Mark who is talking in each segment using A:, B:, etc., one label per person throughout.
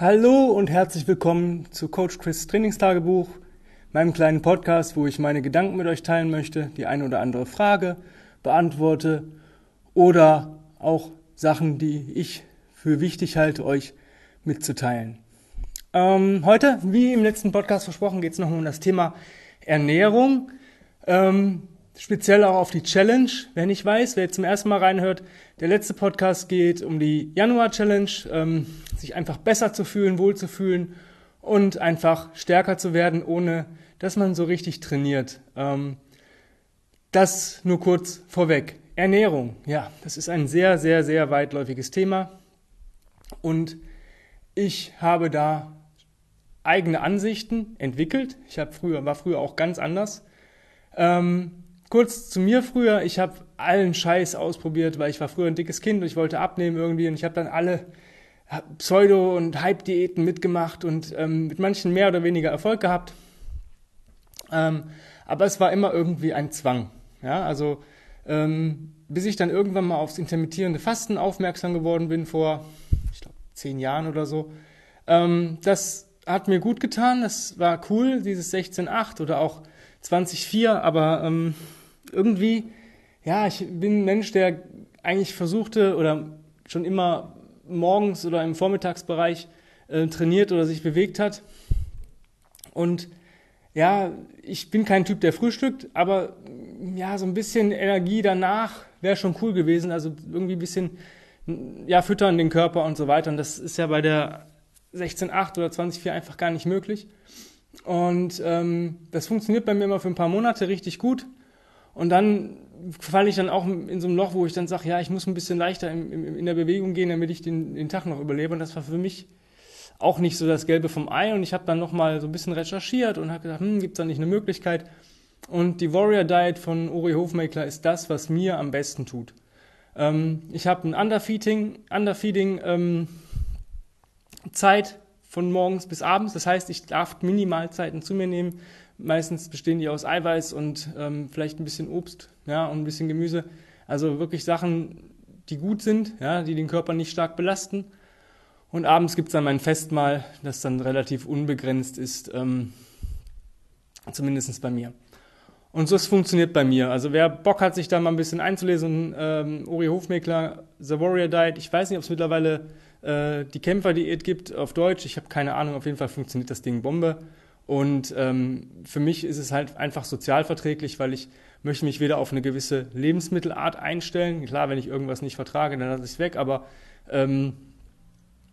A: Hallo und herzlich willkommen zu Coach Chris Trainingstagebuch, meinem kleinen Podcast, wo ich meine Gedanken mit euch teilen möchte, die eine oder andere Frage beantworte oder auch Sachen, die ich für wichtig halte, euch mitzuteilen. Ähm, heute, wie im letzten Podcast versprochen, geht es noch um das Thema Ernährung. Ähm, speziell auch auf die Challenge. Wer nicht weiß, wer jetzt zum ersten Mal reinhört, der letzte Podcast geht um die Januar-Challenge, ähm, sich einfach besser zu fühlen, wohl zu fühlen und einfach stärker zu werden, ohne dass man so richtig trainiert. Ähm, das nur kurz vorweg. Ernährung, ja, das ist ein sehr, sehr, sehr weitläufiges Thema und ich habe da eigene Ansichten entwickelt. Ich habe früher, war früher auch ganz anders. Ähm, kurz zu mir früher, ich habe allen Scheiß ausprobiert, weil ich war früher ein dickes Kind und ich wollte abnehmen irgendwie und ich habe dann alle Pseudo- und Hype-Diäten mitgemacht und ähm, mit manchen mehr oder weniger Erfolg gehabt. Ähm, aber es war immer irgendwie ein Zwang. Ja, also ähm, bis ich dann irgendwann mal aufs intermittierende Fasten aufmerksam geworden bin vor, ich glaube, zehn Jahren oder so. Ähm, das hat mir gut getan, das war cool, dieses 16.8 oder auch 20.4, aber ähm, irgendwie, ja, ich bin ein Mensch, der eigentlich versuchte oder schon immer morgens oder im Vormittagsbereich äh, trainiert oder sich bewegt hat. Und ja, ich bin kein Typ, der frühstückt, aber ja, so ein bisschen Energie danach wäre schon cool gewesen. Also irgendwie ein bisschen ja, füttern den Körper und so weiter. Und das ist ja bei der 16.8 oder 20.4 einfach gar nicht möglich. Und ähm, das funktioniert bei mir immer für ein paar Monate richtig gut. Und dann falle ich dann auch in so ein Loch, wo ich dann sage, ja, ich muss ein bisschen leichter in, in, in der Bewegung gehen, damit ich den, den Tag noch überlebe. Und das war für mich auch nicht so das Gelbe vom Ei. Und ich habe dann nochmal so ein bisschen recherchiert und habe gedacht, hm, gibt es da nicht eine Möglichkeit? Und die Warrior Diet von Uri Hofmeckler ist das, was mir am besten tut. Ähm, ich habe ein Underfeeding, Underfeeding ähm, Zeit von morgens bis abends. Das heißt, ich darf Minimalzeiten zu mir nehmen, Meistens bestehen die aus Eiweiß und ähm, vielleicht ein bisschen Obst ja, und ein bisschen Gemüse. Also wirklich Sachen, die gut sind, ja, die den Körper nicht stark belasten. Und abends gibt es dann mein Festmahl, das dann relativ unbegrenzt ist, ähm, zumindest bei mir. Und so es funktioniert bei mir. Also wer Bock hat, sich da mal ein bisschen einzulesen, ähm, Uri Hofmeckler, The Warrior Diet, ich weiß nicht, ob es mittlerweile äh, die Kämpfer-Diät gibt auf Deutsch. Ich habe keine Ahnung, auf jeden Fall funktioniert das Ding Bombe. Und ähm, für mich ist es halt einfach sozialverträglich, weil ich möchte mich wieder auf eine gewisse Lebensmittelart einstellen. Klar, wenn ich irgendwas nicht vertrage, dann lasse ich es weg. Aber ähm,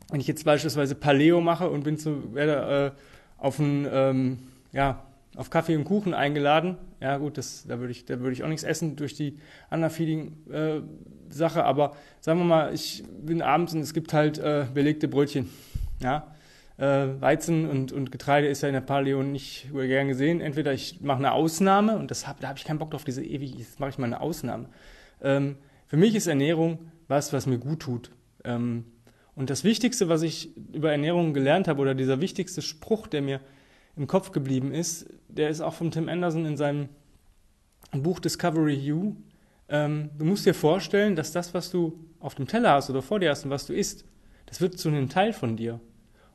A: wenn ich jetzt beispielsweise Paleo mache und bin zu, werde äh, auf ein, ähm, ja, auf Kaffee und Kuchen eingeladen, ja gut, das, da würde ich, da ich auch nichts essen durch die Underfeeding-Sache. Äh, aber sagen wir mal, ich bin abends und es gibt halt äh, belegte Brötchen, ja äh, Weizen und, und Getreide ist ja in der Paleo nicht gern gesehen. Entweder ich mache eine Ausnahme und das hab, da habe ich keinen Bock drauf, diese ewig, jetzt mache ich mal eine Ausnahme. Ähm, für mich ist Ernährung was, was mir gut tut. Ähm, und das Wichtigste, was ich über Ernährung gelernt habe, oder dieser wichtigste Spruch, der mir im Kopf geblieben ist, der ist auch von Tim Anderson in seinem Buch Discovery You. Ähm, du musst dir vorstellen, dass das, was du auf dem Teller hast oder vor dir hast und was du isst, das wird zu einem Teil von dir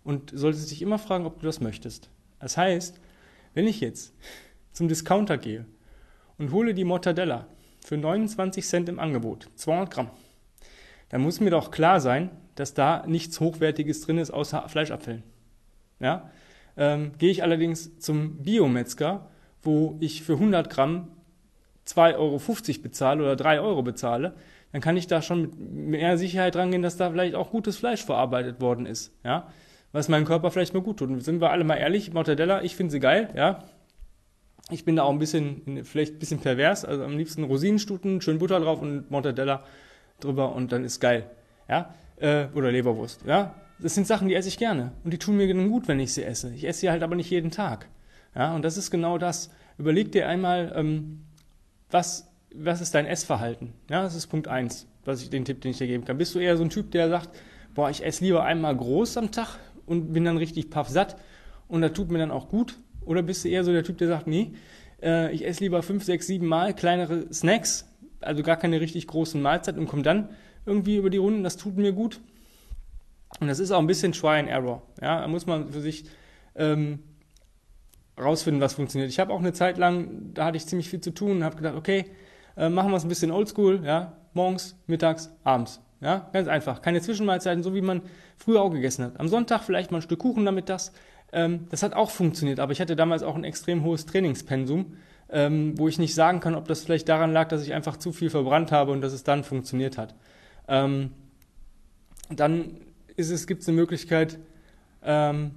A: und solltest dich immer fragen, ob du das möchtest. Das heißt, wenn ich jetzt zum Discounter gehe und hole die Mortadella für 29 Cent im Angebot, 200 Gramm, dann muss mir doch klar sein, dass da nichts Hochwertiges drin ist außer Fleischabfällen. Ja? Ähm, gehe ich allerdings zum Biometzger, wo ich für 100 Gramm 2,50 Euro bezahle oder 3 Euro bezahle, dann kann ich da schon mit mehr Sicherheit rangehen, dass da vielleicht auch gutes Fleisch verarbeitet worden ist. Ja? Was meinem Körper vielleicht mal gut tut. Und sind wir alle mal ehrlich, Mortadella, ich finde sie geil, ja. Ich bin da auch ein bisschen, vielleicht ein bisschen pervers, also am liebsten Rosinenstuten, schön Butter drauf und Mortadella drüber und dann ist geil, ja. Äh, oder Leberwurst, ja. Das sind Sachen, die esse ich gerne und die tun mir gut, wenn ich sie esse. Ich esse sie halt aber nicht jeden Tag, ja. Und das ist genau das. Überleg dir einmal, ähm, was, was ist dein Essverhalten? Ja, das ist Punkt eins, was ich den Tipp, den ich dir geben kann. Bist du eher so ein Typ, der sagt, boah, ich esse lieber einmal groß am Tag und bin dann richtig paffsatt und das tut mir dann auch gut? Oder bist du eher so der Typ, der sagt, nee, äh, ich esse lieber fünf, sechs, sieben Mal kleinere Snacks, also gar keine richtig großen Mahlzeit und komme dann irgendwie über die Runden, das tut mir gut? Und das ist auch ein bisschen Try and Error. Ja, da muss man für sich ähm, rausfinden, was funktioniert. Ich habe auch eine Zeit lang, da hatte ich ziemlich viel zu tun und habe gedacht, okay, äh, machen wir es ein bisschen oldschool, ja, morgens, mittags, abends. Ja, ganz einfach. Keine Zwischenmahlzeiten, so wie man früher auch gegessen hat. Am Sonntag vielleicht mal ein Stück Kuchen damit das. Ähm, das hat auch funktioniert, aber ich hatte damals auch ein extrem hohes Trainingspensum, ähm, wo ich nicht sagen kann, ob das vielleicht daran lag, dass ich einfach zu viel verbrannt habe und dass es dann funktioniert hat. Ähm, dann ist es, gibt es eine Möglichkeit, ähm,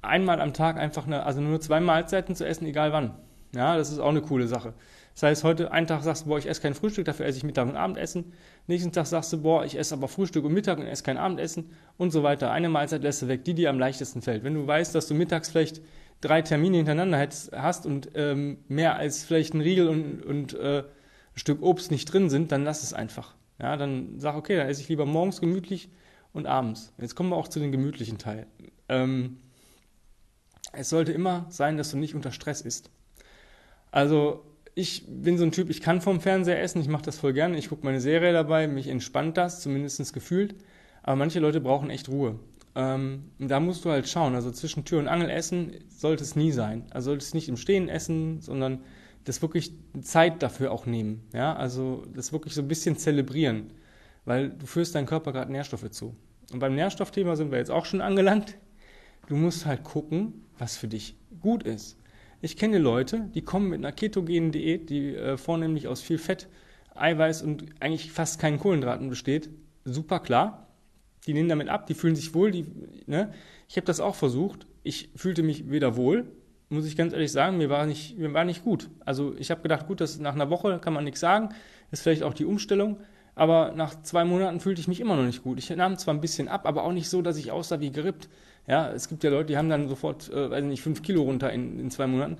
A: einmal am Tag einfach eine, also nur zwei Mahlzeiten zu essen, egal wann. Ja, das ist auch eine coole Sache. Das heißt, heute einen Tag sagst du, boah, ich esse kein Frühstück, dafür esse ich Mittag und Abendessen. Nächsten Tag sagst du, boah, ich esse aber Frühstück und Mittag und esse kein Abendessen und so weiter. Eine Mahlzeit lässt du weg, die dir am leichtesten fällt. Wenn du weißt, dass du mittags vielleicht drei Termine hintereinander hast und ähm, mehr als vielleicht ein Riegel und, und äh, ein Stück Obst nicht drin sind, dann lass es einfach. Ja, dann sag, okay, dann esse ich lieber morgens gemütlich und abends. Jetzt kommen wir auch zu den gemütlichen Teil. Ähm, es sollte immer sein, dass du nicht unter Stress isst. Also ich bin so ein Typ, ich kann vom Fernseher essen, ich mache das voll gerne, ich gucke meine Serie dabei, mich entspannt das, zumindest gefühlt. Aber manche Leute brauchen echt Ruhe. Ähm, da musst du halt schauen. Also zwischen Tür und Angel essen sollte es nie sein. Also sollte es nicht im Stehen essen, sondern das wirklich Zeit dafür auch nehmen. Ja, also das wirklich so ein bisschen zelebrieren, weil du führst deinem Körper gerade Nährstoffe zu. Und beim Nährstoffthema sind wir jetzt auch schon angelangt. Du musst halt gucken, was für dich gut ist. Ich kenne Leute, die kommen mit einer ketogenen Diät, die äh, vornehmlich aus viel Fett, Eiweiß und eigentlich fast keinen Kohlenhydraten besteht. Super klar. Die nehmen damit ab, die fühlen sich wohl. Die, ne? Ich habe das auch versucht. Ich fühlte mich weder wohl, muss ich ganz ehrlich sagen, mir war nicht, mir war nicht gut. Also ich habe gedacht, gut, das nach einer Woche kann man nichts sagen, ist vielleicht auch die Umstellung. Aber nach zwei Monaten fühlte ich mich immer noch nicht gut. Ich nahm zwar ein bisschen ab, aber auch nicht so, dass ich aussah wie gerippt. Ja, es gibt ja Leute, die haben dann sofort, äh, weiß nicht, fünf Kilo runter in, in zwei Monaten.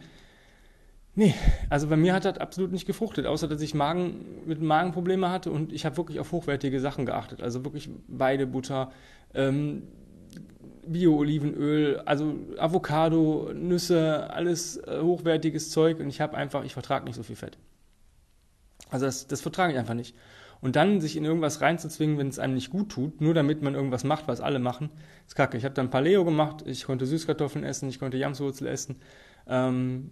A: Nee, also bei mir hat das absolut nicht gefruchtet, außer dass ich Magen, mit Magenprobleme hatte und ich habe wirklich auf hochwertige Sachen geachtet. Also wirklich Weidebutter, ähm, Bio-Olivenöl, also Avocado, Nüsse, alles äh, hochwertiges Zeug und ich habe einfach, ich vertrage nicht so viel Fett. Also das, das vertrage ich einfach nicht. Und dann sich in irgendwas reinzuzwingen, wenn es einem nicht gut tut, nur damit man irgendwas macht, was alle machen, ist kacke. Ich habe dann Paleo gemacht, ich konnte Süßkartoffeln essen, ich konnte Jamswurzel essen, ähm,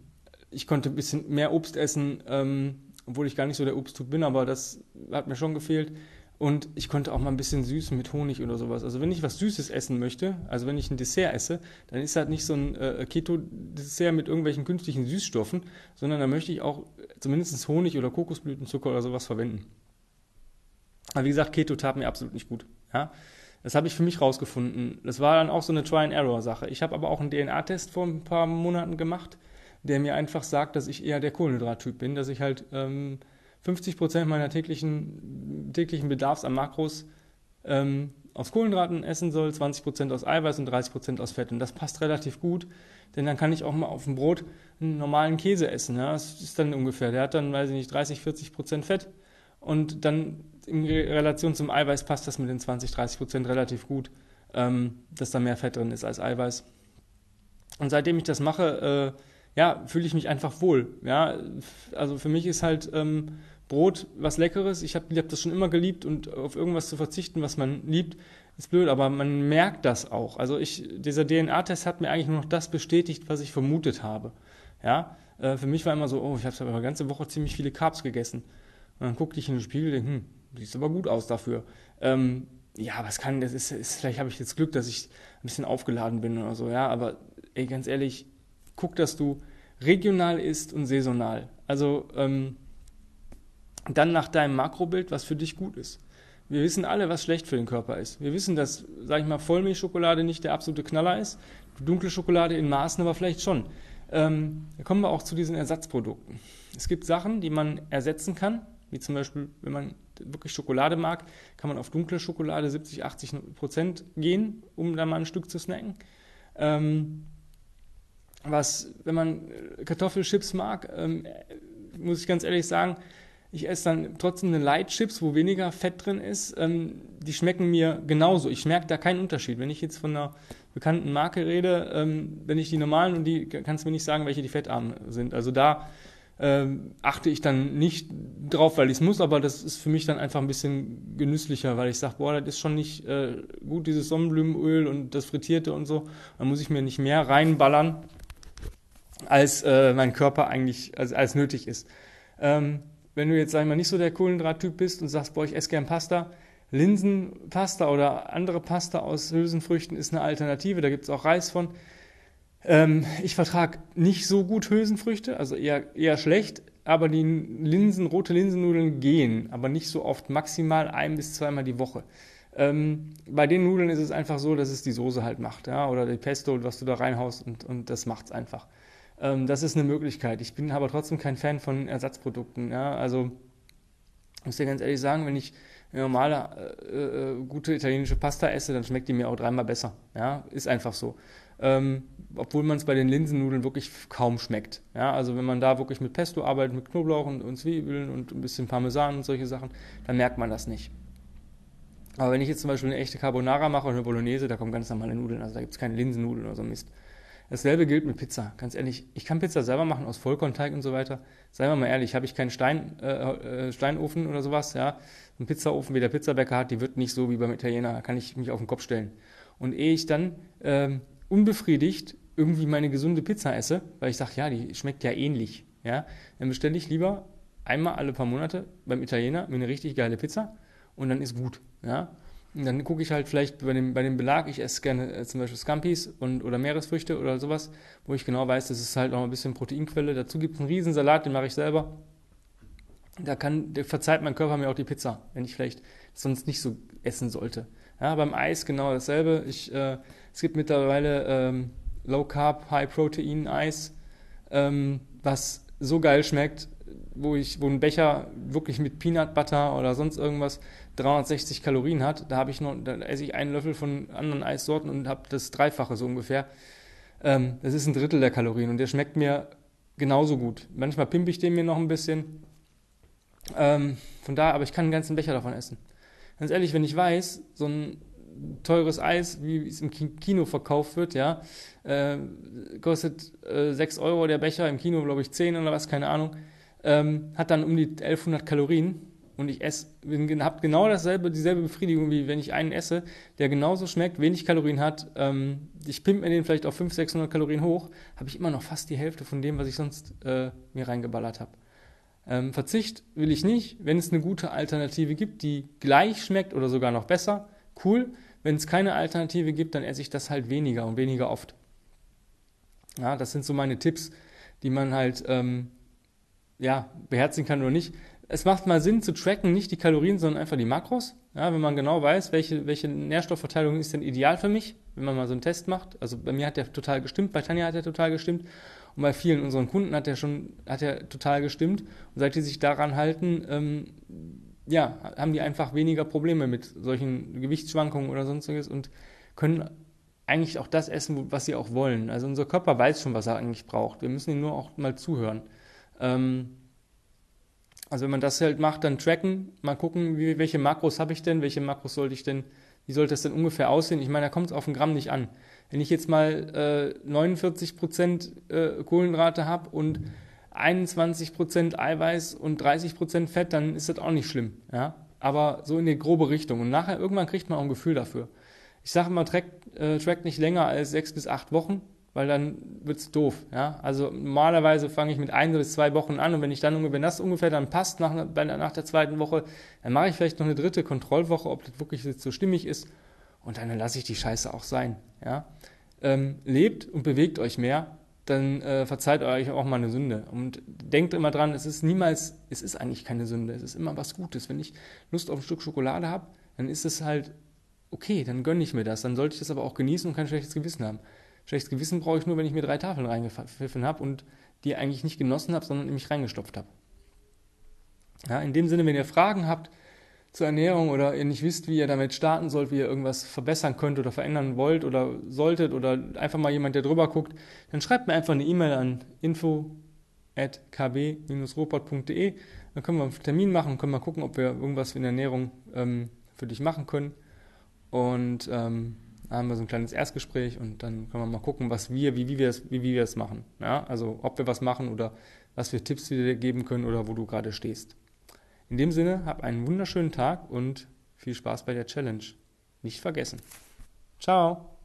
A: ich konnte ein bisschen mehr Obst essen, ähm, obwohl ich gar nicht so der Obsttut bin, aber das hat mir schon gefehlt. Und ich konnte auch mal ein bisschen süß mit Honig oder sowas. Also wenn ich was Süßes essen möchte, also wenn ich ein Dessert esse, dann ist das nicht so ein äh, Keto-Dessert mit irgendwelchen künstlichen Süßstoffen, sondern da möchte ich auch zumindest Honig oder Kokosblütenzucker oder sowas verwenden. Aber wie gesagt, Keto tat mir absolut nicht gut. Ja? Das habe ich für mich rausgefunden. Das war dann auch so eine Try-and-Error-Sache. Ich habe aber auch einen DNA-Test vor ein paar Monaten gemacht, der mir einfach sagt, dass ich eher der Kohlenhydrat-Typ bin, dass ich halt ähm, 50 Prozent meiner täglichen, täglichen Bedarfs an Makros ähm, aus Kohlenhydraten essen soll, 20 Prozent aus Eiweiß und 30 Prozent aus Fett. Und das passt relativ gut, denn dann kann ich auch mal auf dem Brot einen normalen Käse essen. Ja? Das ist dann ungefähr, der hat dann, weiß ich nicht, 30, 40 Prozent Fett. Und dann in Relation zum Eiweiß passt das mit den 20, 30 Prozent relativ gut, ähm, dass da mehr Fett drin ist als Eiweiß. Und seitdem ich das mache, äh, ja, fühle ich mich einfach wohl. Ja, also für mich ist halt ähm, Brot was Leckeres. Ich habe hab das schon immer geliebt und auf irgendwas zu verzichten, was man liebt, ist blöd, aber man merkt das auch. Also ich, dieser DNA-Test hat mir eigentlich nur noch das bestätigt, was ich vermutet habe. Ja, äh, für mich war immer so, oh, ich habe aber ganze Woche ziemlich viele Carbs gegessen. Und dann guckte ich in den Spiegel und denke, hm, Sieht aber gut aus dafür. Ähm, ja, was kann, das ist, ist vielleicht habe ich jetzt Glück, dass ich ein bisschen aufgeladen bin oder so, ja, aber ey, ganz ehrlich, guck, dass du regional isst und saisonal. Also ähm, dann nach deinem Makrobild, was für dich gut ist. Wir wissen alle, was schlecht für den Körper ist. Wir wissen, dass, sag ich mal, Vollmilchschokolade nicht der absolute Knaller ist. Dunkle Schokolade in Maßen aber vielleicht schon. Ähm, da kommen wir auch zu diesen Ersatzprodukten. Es gibt Sachen, die man ersetzen kann, wie zum Beispiel, wenn man wirklich Schokolade mag, kann man auf dunkle Schokolade 70, 80 Prozent gehen, um da mal ein Stück zu snacken. Ähm, was, wenn man Kartoffelchips mag, ähm, muss ich ganz ehrlich sagen, ich esse dann trotzdem eine Light Chips, wo weniger Fett drin ist. Ähm, die schmecken mir genauso. Ich merke da keinen Unterschied. Wenn ich jetzt von einer bekannten Marke rede, ähm, wenn ich die normalen und die, kannst du mir nicht sagen, welche die fettarm sind. Also da ähm, achte ich dann nicht drauf, weil ich es muss, aber das ist für mich dann einfach ein bisschen genüsslicher, weil ich sage, boah, das ist schon nicht äh, gut, dieses Sonnenblumenöl und das Frittierte und so. Dann muss ich mir nicht mehr reinballern, als äh, mein Körper eigentlich als, als nötig ist. Ähm, wenn du jetzt, sag ich mal, nicht so der Kohlendrahttyp bist und sagst, boah, ich esse gern Pasta, Linsenpasta oder andere Pasta aus Hülsenfrüchten ist eine Alternative, da gibt es auch Reis von. Ähm, ich vertrage nicht so gut Hülsenfrüchte, also eher, eher schlecht, aber die Linsen, rote Linsennudeln gehen, aber nicht so oft, maximal ein bis zweimal die Woche. Ähm, bei den Nudeln ist es einfach so, dass es die Soße halt macht, ja, oder die Pesto, was du da reinhaust und, und das es einfach. Ähm, das ist eine Möglichkeit. Ich bin aber trotzdem kein Fan von Ersatzprodukten, ja, also ich muss dir ganz ehrlich sagen, wenn ich normale, äh, äh, gute italienische Pasta esse, dann schmeckt die mir auch dreimal besser, ja, ist einfach so ähm, obwohl man es bei den Linsennudeln wirklich kaum schmeckt. Ja, also wenn man da wirklich mit Pesto arbeitet, mit Knoblauch und, und Zwiebeln und ein bisschen Parmesan und solche Sachen, dann merkt man das nicht. Aber wenn ich jetzt zum Beispiel eine echte Carbonara mache oder eine Bolognese, da kommen ganz normale Nudeln, also da gibt es keine Linsennudeln oder so Mist. Dasselbe gilt mit Pizza, ganz ehrlich. Ich kann Pizza selber machen aus Vollkornteig und so weiter. Seien wir mal ehrlich, habe ich keinen Stein, äh, äh, Steinofen oder sowas, ja. Ein Pizzaofen, wie der Pizzabäcker hat, die wird nicht so wie beim Italiener, da kann ich mich auf den Kopf stellen. Und ehe ich dann ähm, unbefriedigt irgendwie meine gesunde Pizza esse, weil ich sage, ja, die schmeckt ja ähnlich, ja, dann bestelle ich lieber einmal alle paar Monate beim Italiener mir eine richtig geile Pizza und dann ist gut, ja. Und dann gucke ich halt vielleicht bei dem, bei dem Belag, ich esse gerne äh, zum Beispiel Scampis und, oder Meeresfrüchte oder sowas, wo ich genau weiß, das ist halt noch ein bisschen Proteinquelle. Dazu gibt es einen Riesensalat, den mache ich selber. Da kann, der verzeiht mein Körper mir auch die Pizza, wenn ich vielleicht sonst nicht so essen sollte. Ja, beim Eis genau dasselbe. Ich, äh, es gibt mittlerweile ähm, Low Carb, High Protein Eis, ähm, was so geil schmeckt, wo ich, wo ein Becher wirklich mit Peanut Butter oder sonst irgendwas 360 Kalorien hat. Da ich noch, da esse ich einen Löffel von anderen Eissorten und habe das Dreifache so ungefähr. Ähm, das ist ein Drittel der Kalorien und der schmeckt mir genauso gut. Manchmal pimpe ich den mir noch ein bisschen. Ähm, von daher, aber ich kann einen ganzen Becher davon essen ganz ehrlich, wenn ich weiß, so ein teures Eis, wie es im Kino verkauft wird, ja, äh, kostet äh, 6 Euro der Becher, im Kino glaube ich 10 oder was, keine Ahnung, ähm, hat dann um die 1100 Kalorien und ich esse, habe genau dasselbe, dieselbe Befriedigung, wie wenn ich einen esse, der genauso schmeckt, wenig Kalorien hat, ähm, ich pimpe mir den vielleicht auf 500, 600 Kalorien hoch, habe ich immer noch fast die Hälfte von dem, was ich sonst äh, mir reingeballert habe. Ähm, Verzicht will ich nicht. Wenn es eine gute Alternative gibt, die gleich schmeckt oder sogar noch besser, cool. Wenn es keine Alternative gibt, dann esse ich das halt weniger und weniger oft. Ja, das sind so meine Tipps, die man halt ähm, ja, beherzigen kann oder nicht. Es macht mal Sinn zu tracken, nicht die Kalorien, sondern einfach die Makros. Ja, wenn man genau weiß, welche, welche Nährstoffverteilung ist denn ideal für mich, wenn man mal so einen Test macht. Also bei mir hat der total gestimmt, bei Tanja hat der total gestimmt. Und bei vielen unseren Kunden hat er schon, hat er total gestimmt. Und seit die sich daran halten, ähm, ja, haben die einfach weniger Probleme mit solchen Gewichtsschwankungen oder sonstiges und können eigentlich auch das essen, was sie auch wollen. Also unser Körper weiß schon, was er eigentlich braucht. Wir müssen ihm nur auch mal zuhören. Ähm, also wenn man das halt macht, dann tracken, mal gucken, wie, welche Makros habe ich denn, welche Makros sollte ich denn, wie sollte das denn ungefähr aussehen? Ich meine, da kommt es auf ein Gramm nicht an. Wenn ich jetzt mal äh, 49% äh, Kohlenhydrate habe und 21% Eiweiß und 30% Fett, dann ist das auch nicht schlimm. Ja? Aber so in die grobe Richtung. Und nachher irgendwann kriegt man auch ein Gefühl dafür. Ich sage immer, track, äh, track nicht länger als sechs bis acht Wochen, weil dann wird es doof. Ja? Also normalerweise fange ich mit ein bis zwei Wochen an und wenn ich dann wenn das ungefähr dann passt nach, nach der zweiten Woche, dann mache ich vielleicht noch eine dritte Kontrollwoche, ob das wirklich so stimmig ist und dann lasse ich die Scheiße auch sein. Ja? Ähm, lebt und bewegt euch mehr, dann äh, verzeiht euch auch mal eine Sünde. Und denkt immer dran, es ist niemals, es ist eigentlich keine Sünde, es ist immer was Gutes. Wenn ich Lust auf ein Stück Schokolade habe, dann ist es halt okay, dann gönne ich mir das. Dann sollte ich das aber auch genießen und kein schlechtes Gewissen haben. Schlechtes Gewissen brauche ich nur, wenn ich mir drei Tafeln reingepfiffen habe und die eigentlich nicht genossen habe, sondern in mich reingestopft habe. Ja, in dem Sinne, wenn ihr Fragen habt, zur Ernährung oder ihr nicht wisst, wie ihr damit starten sollt, wie ihr irgendwas verbessern könnt oder verändern wollt oder solltet oder einfach mal jemand, der drüber guckt, dann schreibt mir einfach eine E-Mail an info@kb-robot.de. Dann können wir einen Termin machen und können mal gucken, ob wir irgendwas in der Ernährung ähm, für dich machen können. Und ähm, dann haben wir so ein kleines Erstgespräch und dann können wir mal gucken, was wir, wie, wie wir es, wie, wie wir das machen. Ja? Also ob wir was machen oder was für Tipps wir dir geben können oder wo du gerade stehst. In dem Sinne, hab einen wunderschönen Tag und viel Spaß bei der Challenge. Nicht vergessen. Ciao.